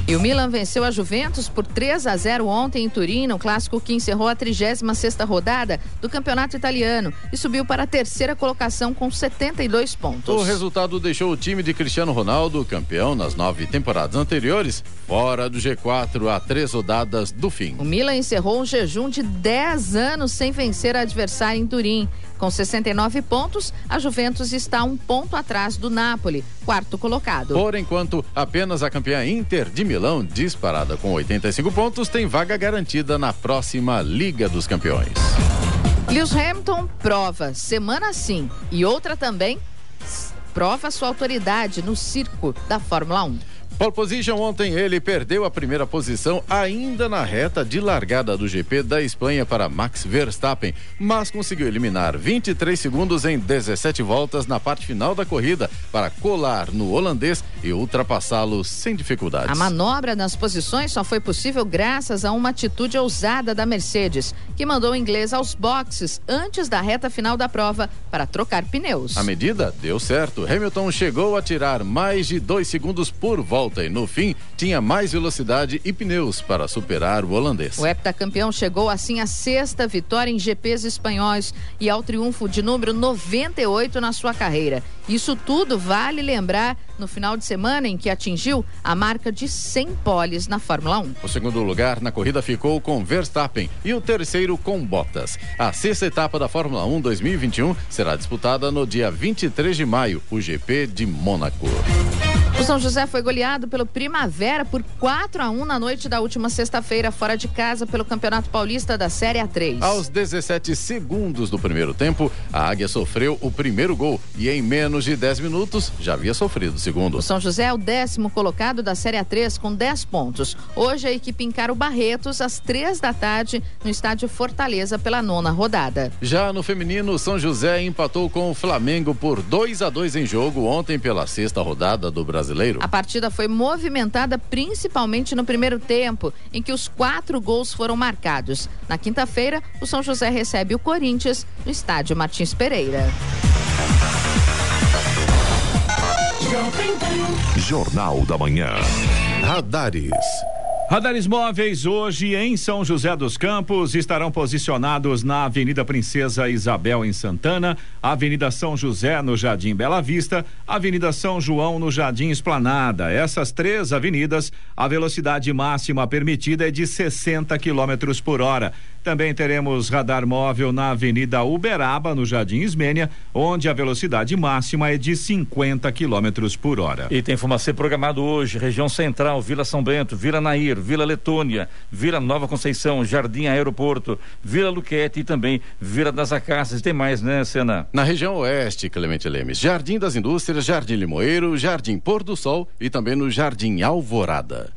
E o Milan venceu a Juventus por 3 a 0 ontem em Turim, no clássico que encerrou a 36ª rodada do Campeonato Italiano e subiu para a terceira colocação com 72 pontos. O resultado deixou o time de Cristiano Ronaldo, campeão nas nove temporadas anteriores, fora do G4 a três rodadas do fim. O Milan encerrou um jejum de 10 anos sem vencer a adversário em Turim. Com 69 pontos, a Juventus está um ponto atrás do Napoli, quarto colocado. Por enquanto, apenas a campeã Inter de Milão, disparada com 85 pontos, tem vaga garantida na próxima Liga dos Campeões. Lewis Hamilton prova, semana sim, e outra também, prova sua autoridade no circo da Fórmula 1. Pole position ontem ele perdeu a primeira posição ainda na reta de largada do GP da Espanha para Max Verstappen, mas conseguiu eliminar 23 segundos em 17 voltas na parte final da corrida para colar no holandês e ultrapassá-lo sem dificuldades. A manobra nas posições só foi possível graças a uma atitude ousada da Mercedes, que mandou o inglês aos boxes antes da reta final da prova para trocar pneus. A medida deu certo. Hamilton chegou a tirar mais de dois segundos por volta volta e no fim tinha mais velocidade e pneus para superar o holandês. O heptacampeão chegou assim à sexta vitória em GPs espanhóis e ao triunfo de número 98 na sua carreira. Isso tudo vale lembrar no final de semana em que atingiu a marca de 100 poles na Fórmula 1. O segundo lugar na corrida ficou com Verstappen e o terceiro com Bottas. A sexta etapa da Fórmula 1 2021 será disputada no dia 23 de maio, o GP de Mônaco. O São José foi goleado pelo Primavera por 4 a 1 na noite da última sexta-feira, fora de casa, pelo Campeonato Paulista da Série A3. Aos 17 segundos do primeiro tempo, a Águia sofreu o primeiro gol e em menos de 10 minutos já havia sofrido segundo. O São José é o décimo colocado da Série A3 com 10 pontos. Hoje a equipe encara o Barretos às três da tarde no estádio Fortaleza pela nona rodada. Já no feminino, São José empatou com o Flamengo por 2 a 2 em jogo ontem pela sexta rodada do Brasileiro brasileiro. A partida foi movimentada principalmente no primeiro tempo, em que os quatro gols foram marcados. Na quinta-feira, o São José recebe o Corinthians no estádio Martins Pereira. Jornal da Manhã. Radares. Radares móveis hoje em São José dos Campos estarão posicionados na Avenida Princesa Isabel em Santana, Avenida São José no Jardim Bela Vista, Avenida São João no Jardim Esplanada. Essas três avenidas, a velocidade máxima permitida é de 60 km por hora. Também teremos radar móvel na Avenida Uberaba, no Jardim Ismênia, onde a velocidade máxima é de 50 km por hora. E tem fumacê programado hoje, região central, Vila São Bento, Vila Nair, Vila Letônia, Vila Nova Conceição, Jardim Aeroporto, Vila Luquete e também Vila das Acácias. Tem mais, né, Sena? Na região oeste, Clemente Lemes, Jardim das Indústrias, Jardim Limoeiro, Jardim Pôr do Sol e também no Jardim Alvorada.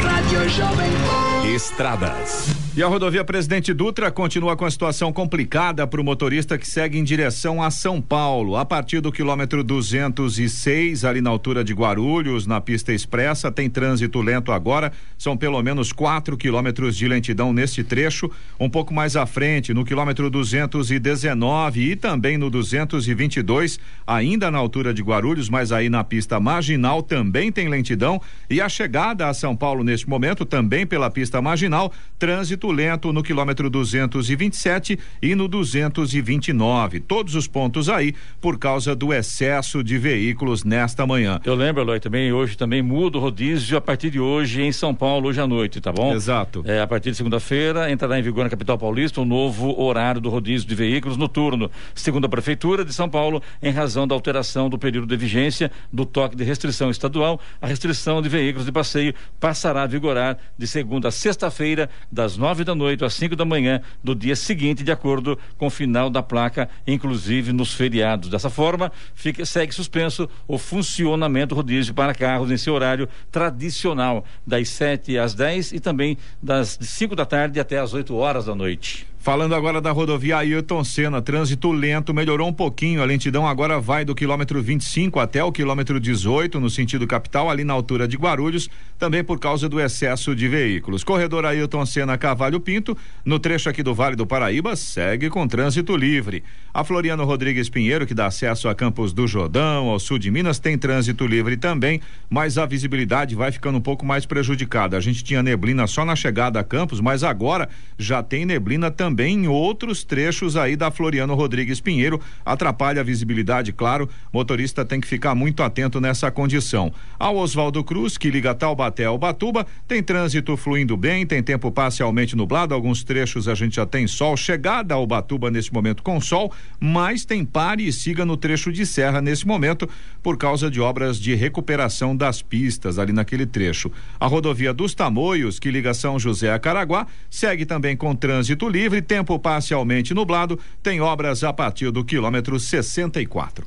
Rádio Jovem Estradas. E a rodovia Presidente Dutra continua com a situação complicada para o motorista que segue em direção a São Paulo. A partir do quilômetro 206, ali na altura de Guarulhos, na pista expressa, tem trânsito lento agora. São pelo menos 4 quilômetros de lentidão neste trecho. Um pouco mais à frente, no quilômetro 219 e também no 222, ainda na altura de Guarulhos, mas aí na pista marginal também tem lentidão. E a chegada a São Paulo neste momento, também pela pista marginal, trânsito lento no quilômetro 227 e no 229. Todos os pontos aí por causa do excesso de veículos nesta manhã. Eu lembro, Eloy, também hoje também muda o rodízio a partir de hoje em São Paulo, hoje à noite, tá bom? Exato. É, a partir de segunda-feira entrará em vigor na capital paulista o um novo horário do rodízio de veículos noturno, segundo a Prefeitura de São Paulo, em razão da alteração do período de vigência do toque de restrição estadual, a restrição de veículos de passeio passará a vigorar de segunda a sexta-feira, das nove da noite às cinco da manhã do dia seguinte, de acordo com o final da placa, inclusive nos feriados. Dessa forma, fica, segue suspenso o funcionamento rodízio para carros em seu horário tradicional, das sete às dez e também das cinco da tarde até às oito horas da noite. Falando agora da rodovia Ayrton Senna, trânsito lento, melhorou um pouquinho. A lentidão agora vai do quilômetro 25 até o quilômetro 18, no sentido capital, ali na altura de Guarulhos, também por causa do excesso de veículos. Corredor Ayrton Senna Cavalho Pinto, no trecho aqui do Vale do Paraíba, segue com trânsito livre. A Floriano Rodrigues Pinheiro, que dá acesso a Campos do Jordão, ao sul de Minas, tem trânsito livre também, mas a visibilidade vai ficando um pouco mais prejudicada. A gente tinha neblina só na chegada a Campos, mas agora já tem neblina também também em outros trechos aí da Floriano Rodrigues Pinheiro. Atrapalha a visibilidade, claro. Motorista tem que ficar muito atento nessa condição. Ao Oswaldo Cruz, que liga Taubaté ao Batuba, tem trânsito fluindo bem, tem tempo parcialmente nublado. Alguns trechos a gente já tem sol. Chegada ao Batuba nesse momento com sol, mas tem pare e siga no trecho de serra nesse momento por causa de obras de recuperação das pistas ali naquele trecho. A rodovia dos Tamoios, que liga São José a Caraguá, segue também com trânsito livre tempo parcialmente nublado, tem obras a partir do quilômetro 64.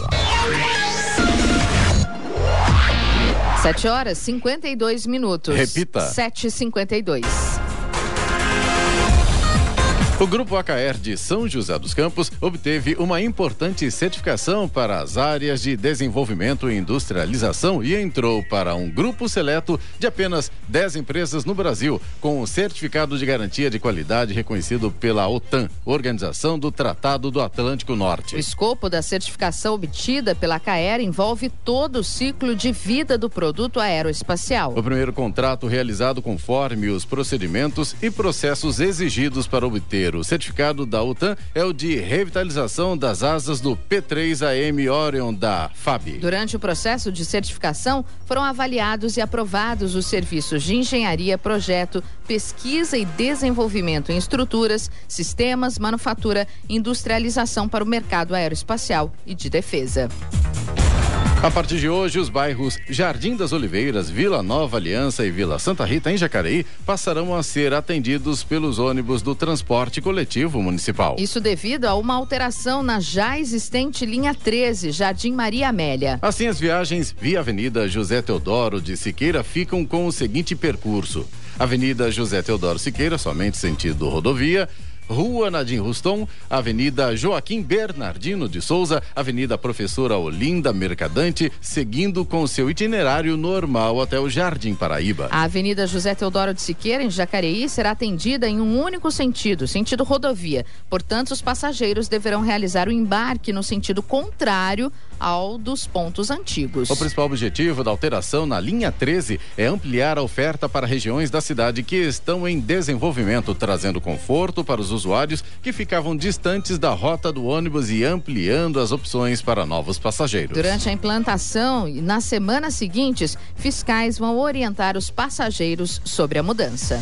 Sete horas cinquenta e dois minutos. Repita. Sete e cinquenta e dois. O Grupo AKR de São José dos Campos obteve uma importante certificação para as áreas de desenvolvimento e industrialização e entrou para um grupo seleto de apenas 10 empresas no Brasil, com o certificado de garantia de qualidade reconhecido pela OTAN, Organização do Tratado do Atlântico Norte. O escopo da certificação obtida pela AKR envolve todo o ciclo de vida do produto aeroespacial. O primeiro contrato realizado conforme os procedimentos e processos exigidos para obter o certificado da OTAN é o de revitalização das asas do P3AM Orion da FAB. Durante o processo de certificação, foram avaliados e aprovados os serviços de engenharia, projeto, pesquisa e desenvolvimento em estruturas, sistemas, manufatura industrialização para o mercado aeroespacial e de defesa. A partir de hoje, os bairros Jardim das Oliveiras, Vila Nova Aliança e Vila Santa Rita, em Jacareí, passarão a ser atendidos pelos ônibus do transporte coletivo municipal. Isso devido a uma alteração na já existente linha 13, Jardim Maria Amélia. Assim, as viagens via Avenida José Teodoro de Siqueira ficam com o seguinte percurso: Avenida José Teodoro Siqueira, somente sentido rodovia. Rua Nadim Ruston, Avenida Joaquim Bernardino de Souza, Avenida Professora Olinda Mercadante, seguindo com seu itinerário normal até o Jardim Paraíba. A Avenida José Teodoro de Siqueira, em Jacareí, será atendida em um único sentido, sentido rodovia. Portanto, os passageiros deverão realizar o embarque no sentido contrário ao dos pontos antigos. O principal objetivo da alteração na linha 13 é ampliar a oferta para regiões da cidade que estão em desenvolvimento, trazendo conforto para os usuários que ficavam distantes da rota do ônibus e ampliando as opções para novos passageiros. Durante a implantação e nas semanas seguintes, fiscais vão orientar os passageiros sobre a mudança.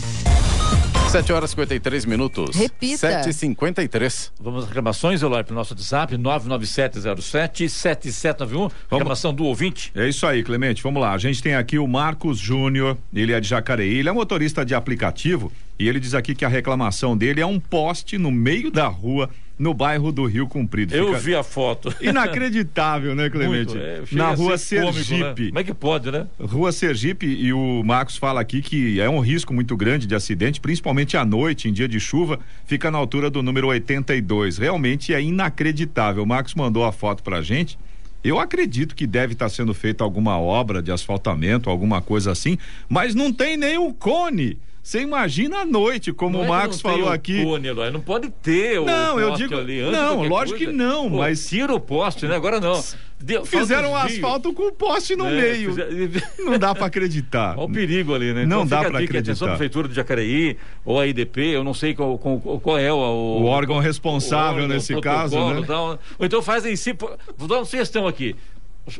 7 horas e 53 minutos. Repita. 7h53. Vamos às reclamações, Eloy, para o nosso WhatsApp, 99707-7791. Reclamação do ouvinte. É isso aí, Clemente. Vamos lá. A gente tem aqui o Marcos Júnior, ele é de Jacareí, ele é motorista de aplicativo e ele diz aqui que a reclamação dele é um poste no meio da rua no bairro do Rio Comprido. Eu Fica vi a foto. Inacreditável, né, Clemente? Muito, é, Na a rua ser cômico, né? Sergipe. Como é que pode, né? Rua Sergipe e o Marcos fala aqui que é um risco muito grande de acidente, principalmente à noite, em dia de chuva, fica na altura do número 82. Realmente é inacreditável. O Marcos mandou a foto pra gente. Eu acredito que deve estar sendo feita alguma obra de asfaltamento, alguma coisa assim, mas não tem nem o cone. Você imagina à noite, como Não é o que Marcos não falou o aqui. cone, não pode ter o Não, eu digo- ali antes não, lógico coisa. que não, Pô, mas- Tira o poste, né? Agora não. Deu- Fizeram um asfalto com o poste no É, meio. fizer- Não dá para acreditar. Olha o perigo ali, né? Não então dá fica a pra dica, Atenção, acreditar. Prefeitura de Jacareí, ou a IDP, eu não sei qual, qual, é o, O órgão responsável o órgão, nesse o caso, né? tal. Ou então fazem si. Vou dar uma sugestão aqui.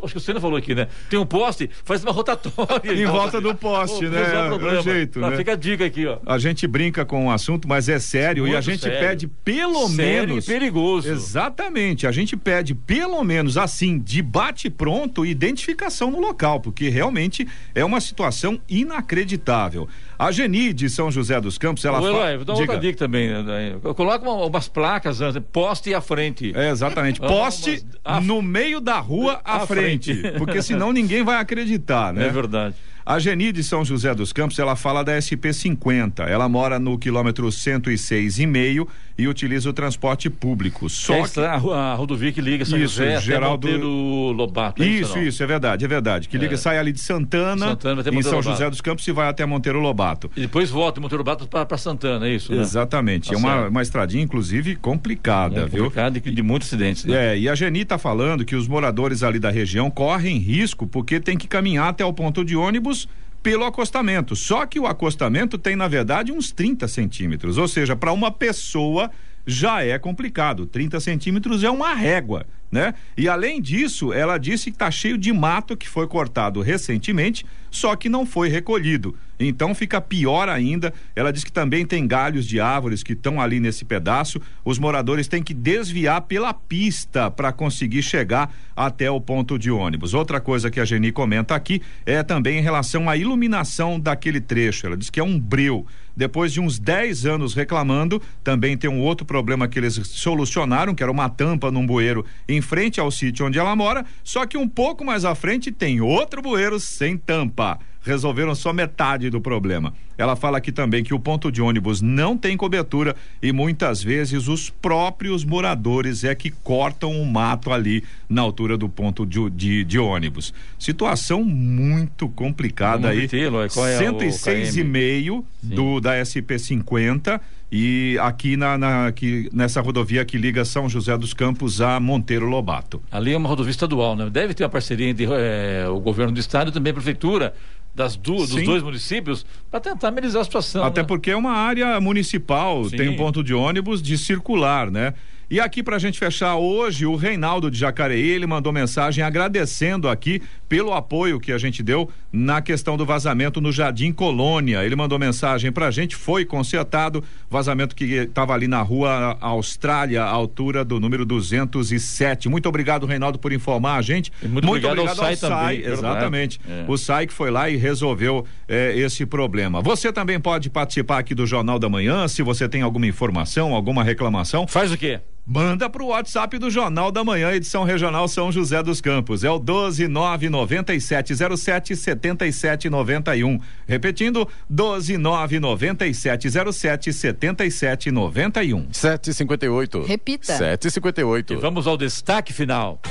Acho que o Senna falou aqui, né? Tem um poste, faz uma rotatória. Em volta do poste, né? É o jeito, Tá, né? Fica a dica aqui, ó. A gente brinca com o assunto, mas é sério e Muito a gente sério. pede pelo Sério menos. e perigoso. Exatamente, a gente pede pelo menos assim, de bate pronto, identificação no local, porque realmente é uma situação inacreditável. A Geni de São José dos Campos, ela fala. Eloy, dar outra dica também. né? Coloca uma- umas placas, né? poste à frente. É, exatamente. Poste no meio da rua à, À frente. frente. Porque senão ninguém vai acreditar, né? É verdade. A Geni de São José dos Campos, ela fala da SP 50. Ela mora no quilômetro 106,5 e utiliza o transporte público. Só é que... a, a rodovia que liga São Isso, José até Geraldo- Monteiro Lobato. é Isso, isso, é verdade, é verdade. Que liga, É. sai ali de Santana, Santana até em São Lobato. José dos Campos e vai até Monteiro Lobato. E depois volta Monteiro Lobato para Santana, é isso? né? Exatamente. Tá é uma, uma estradinha, inclusive, complicada, É viu? complicado e de muitos acidentes, né? É, e a Geni está falando que os moradores ali da região correm risco porque tem que caminhar até o ponto de ônibus pelo acostamento. Só que o acostamento tem, na verdade, uns 30 centímetros. Ou seja, para uma pessoa já é complicado. 30 centímetros é uma régua, né? E além disso, ela disse que está cheio de mato que foi cortado recentemente, só que não foi recolhido. Então fica pior ainda. Ela diz que também tem galhos de árvores que estão ali nesse pedaço. Os moradores têm que desviar pela pista para conseguir chegar até o ponto de ônibus. Outra coisa que a Geni comenta aqui é também em relação à iluminação daquele trecho. Ela diz que é um breu. Depois de uns 10 anos reclamando, também tem um outro problema que eles solucionaram, que era uma tampa num bueiro em frente ao sítio onde ela mora, só que um pouco mais à frente tem outro bueiro sem tampa. Resolveram só metade do problema. Ela fala aqui também que o ponto de ônibus não tem cobertura e muitas vezes os próprios moradores é que cortam o mato ali na altura do ponto de, de, de ônibus. Situação muito complicada aí. repeti-lo, é, é o 106,5 do da SP 50 e aqui na, na aqui nessa rodovia que liga São José dos Campos a Monteiro Lobato. Ali é uma rodovia estadual, né? Deve ter uma parceria entre eh, o governo do estado e também a prefeitura das du dos dois municípios para tentar amenizar a situação. Até né? porque é uma área municipal, Sim. tem um ponto de ônibus de circular, né? E aqui pra gente fechar hoje, o Reinaldo de Jacareí, ele mandou mensagem agradecendo aqui pelo apoio que a gente deu na questão do vazamento no Jardim Colônia. Ele mandou mensagem pra gente, foi consertado, vazamento que estava ali na rua Austrália, altura do número 207. Muito obrigado, Reinaldo, por informar a gente. E muito obrigado ao SAI também, exatamente. É. O SAI que foi lá e resolveu eh, esse problema. Você também pode participar aqui do Jornal da Manhã, se você tem alguma informação, alguma reclamação. Faz o quê? Manda pro WhatsApp do Jornal da Manhã, edição regional São José dos Campos. É o 1299707 7791. Repetindo, 1299707 7791. 758. Repita. 758. E vamos ao destaque final.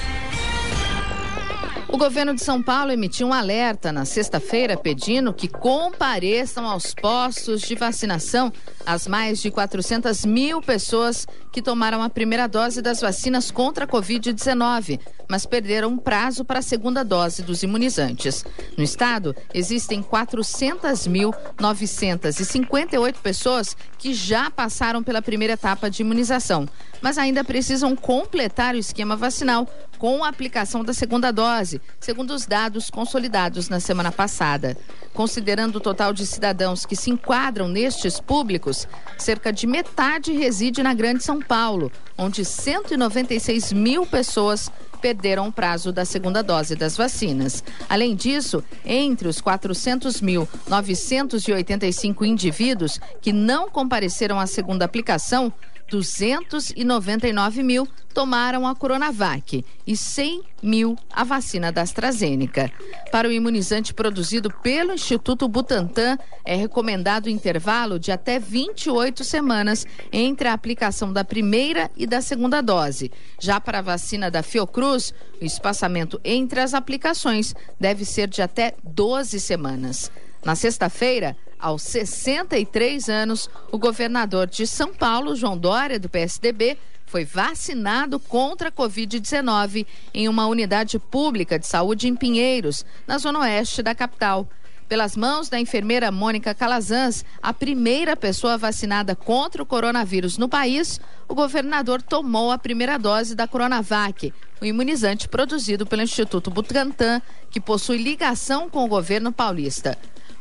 O governo de São Paulo emitiu um alerta na sexta-feira pedindo que compareçam aos postos de vacinação as mais de 400 mil pessoas que tomaram a primeira dose das vacinas contra a Covid-19, mas perderam o prazo para a segunda dose dos imunizantes. No estado, existem 400.958 pessoas que já passaram pela primeira etapa de imunização, mas ainda precisam completar o esquema vacinal com a aplicação da segunda dose, segundo os dados consolidados na semana passada. Considerando o total de cidadãos que se enquadram nestes públicos, cerca de metade reside na Grande São Paulo, onde 196 mil pessoas perderam o prazo da segunda dose das vacinas. Além disso, entre os 400.985 indivíduos que não compareceram à segunda aplicação, 299 mil tomaram a Coronavac e 100 mil a vacina da AstraZeneca. Para o imunizante produzido pelo Instituto Butantan, é recomendado intervalo de até 28 semanas entre a aplicação da primeira e da segunda dose. Já para a vacina da Fiocruz, o espaçamento entre as aplicações deve ser de até 12 semanas. Na sexta-feira, aos 63 anos, o governador de São Paulo, João Dória, do PSDB, foi vacinado contra a Covid-19 em uma unidade pública de saúde em Pinheiros, na zona oeste da capital. Pelas mãos da enfermeira Mônica Calazans, a primeira pessoa vacinada contra o coronavírus no país, o governador tomou a primeira dose da Coronavac, o imunizante produzido pelo Instituto Butantan, que possui ligação com o governo paulista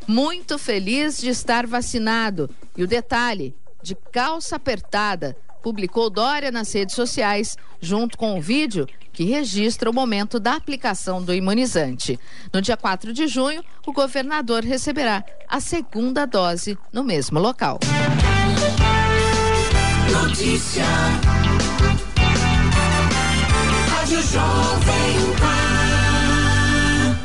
muito feliz de estar vacinado. E o detalhe, de calça apertada, publicou Dória nas redes sociais, junto com o vídeo que registra o momento da aplicação do imunizante. No dia 4 de junho, o governador receberá a segunda dose no mesmo local. Notícia. Rádio Jovem Pan.